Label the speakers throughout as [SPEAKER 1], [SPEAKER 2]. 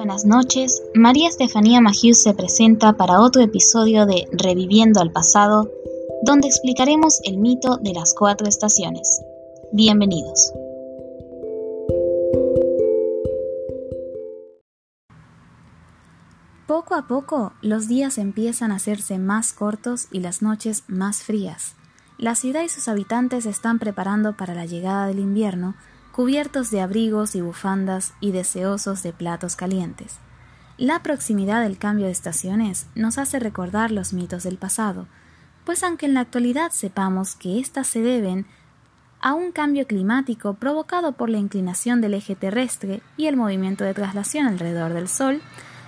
[SPEAKER 1] buenas noches. María Estefanía Magius se presenta para otro episodio de Reviviendo al pasado, donde explicaremos el mito de las cuatro estaciones. Bienvenidos. Poco a poco, los días empiezan a hacerse más cortos y las noches más frías. La ciudad y sus habitantes están preparando para la llegada del invierno, cubiertos de abrigos y bufandas y deseosos de platos calientes. La proximidad del cambio de estaciones nos hace recordar los mitos del pasado, pues aunque en la actualidad sepamos que éstas se deben a un cambio climático provocado por la inclinación del eje terrestre y el movimiento de traslación alrededor del Sol,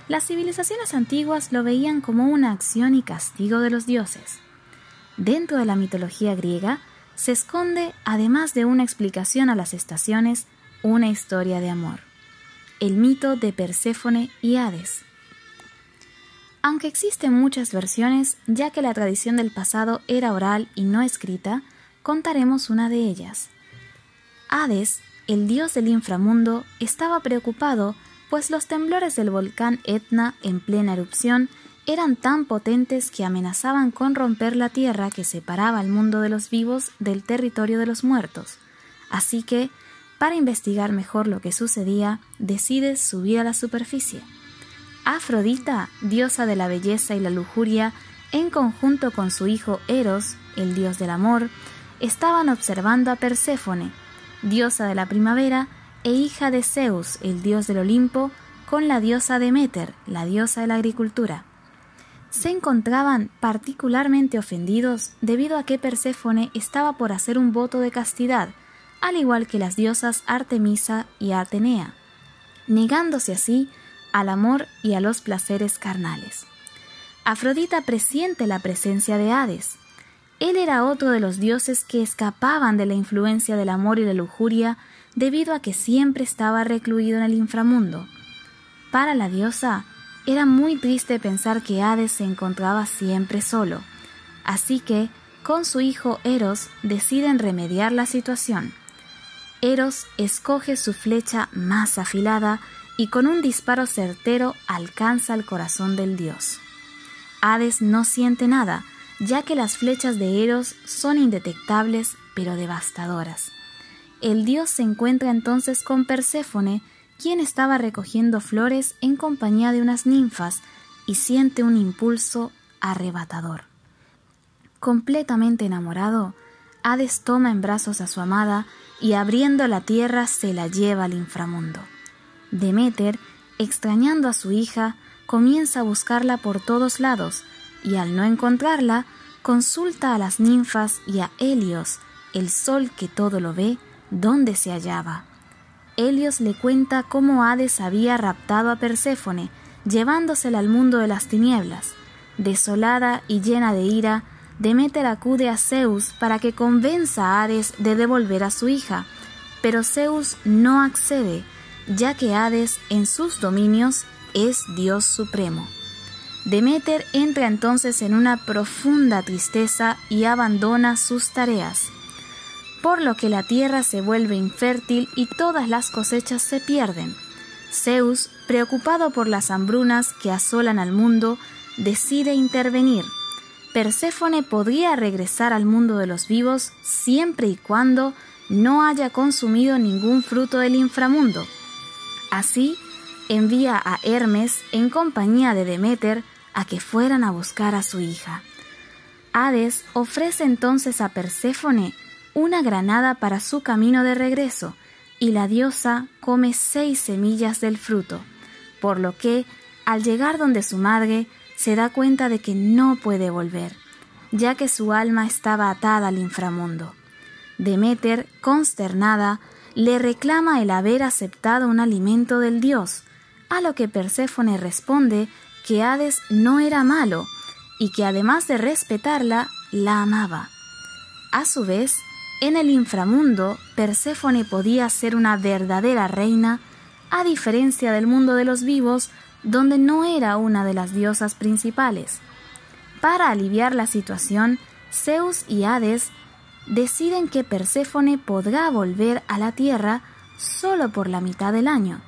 [SPEAKER 1] las civilizaciones antiguas lo veían como una acción y castigo de los dioses. Dentro de la mitología griega, se esconde, además de una explicación a las estaciones, una historia de amor. El mito de Perséfone y Hades. Aunque existen muchas versiones, ya que la tradición del pasado era oral y no escrita, contaremos una de ellas. Hades, el dios del inframundo, estaba preocupado, pues los temblores del volcán Etna en plena erupción eran tan potentes que amenazaban con romper la tierra que separaba al mundo de los vivos del territorio de los muertos. Así que, para investigar mejor lo que sucedía, decide subir a la superficie. Afrodita, diosa de la belleza y la lujuria, en conjunto con su hijo Eros, el dios del amor, estaban observando a Perséfone, diosa de la primavera e hija de Zeus, el dios del Olimpo, con la diosa Deméter, la diosa de la agricultura se encontraban particularmente ofendidos debido a que Perséfone estaba por hacer un voto de castidad, al igual que las diosas Artemisa y Atenea, negándose así al amor y a los placeres carnales. Afrodita presiente la presencia de Hades. Él era otro de los dioses que escapaban de la influencia del amor y la lujuria debido a que siempre estaba recluido en el inframundo. Para la diosa, era muy triste pensar que Hades se encontraba siempre solo, así que, con su hijo Eros, deciden remediar la situación. Eros escoge su flecha más afilada y con un disparo certero alcanza el corazón del dios. Hades no siente nada, ya que las flechas de Eros son indetectables pero devastadoras. El dios se encuentra entonces con Perséfone, quien estaba recogiendo flores en compañía de unas ninfas y siente un impulso arrebatador. Completamente enamorado, Hades toma en brazos a su amada y abriendo la tierra se la lleva al inframundo. Deméter, extrañando a su hija, comienza a buscarla por todos lados y al no encontrarla, consulta a las ninfas y a Helios, el sol que todo lo ve, dónde se hallaba. Helios le cuenta cómo Hades había raptado a Perséfone, llevándosela al mundo de las tinieblas. Desolada y llena de ira, Deméter acude a Zeus para que convenza a Hades de devolver a su hija, pero Zeus no accede, ya que Hades en sus dominios es Dios supremo. Deméter entra entonces en una profunda tristeza y abandona sus tareas por lo que la tierra se vuelve infértil y todas las cosechas se pierden. Zeus, preocupado por las hambrunas que asolan al mundo, decide intervenir. Perséfone podría regresar al mundo de los vivos siempre y cuando no haya consumido ningún fruto del inframundo. Así, envía a Hermes en compañía de Deméter a que fueran a buscar a su hija. Hades ofrece entonces a Perséfone una granada para su camino de regreso, y la diosa come seis semillas del fruto, por lo que, al llegar donde su madre, se da cuenta de que no puede volver, ya que su alma estaba atada al inframundo. Deméter, consternada, le reclama el haber aceptado un alimento del dios, a lo que Perséfone responde que Hades no era malo y que además de respetarla, la amaba. A su vez, en el inframundo, Perséfone podía ser una verdadera reina, a diferencia del mundo de los vivos, donde no era una de las diosas principales. Para aliviar la situación, Zeus y Hades deciden que Perséfone podrá volver a la Tierra solo por la mitad del año.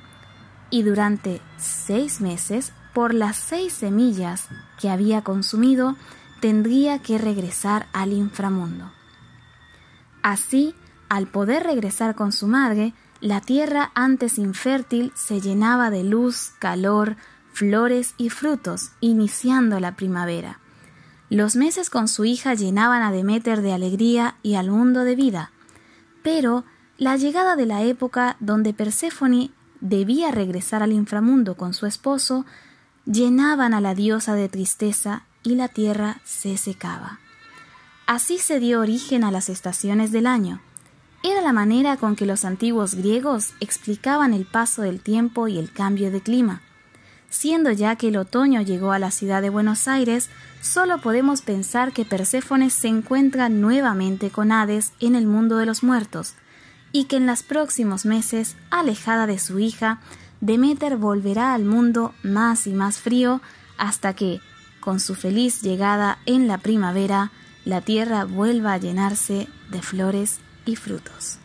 [SPEAKER 1] y durante seis meses, por las seis semillas que había consumido, tendría que regresar al inframundo. Así, al poder regresar con su madre, la tierra antes infértil se llenaba de luz, calor, flores y frutos, iniciando la primavera. Los meses con su hija llenaban a Demeter de alegría y al mundo de vida. Pero la llegada de la época donde Perséfone debía regresar al inframundo con su esposo llenaban a la diosa de tristeza y la tierra se secaba. Así se dio origen a las estaciones del año. Era la manera con que los antiguos griegos explicaban el paso del tiempo y el cambio de clima. Siendo ya que el otoño llegó a la ciudad de Buenos Aires, solo podemos pensar que Perséfone se encuentra nuevamente con Hades en el mundo de los muertos, y que en los próximos meses, alejada de su hija, Demeter volverá al mundo más y más frío hasta que, con su feliz llegada en la primavera, la tierra vuelva a llenarse de flores y frutos.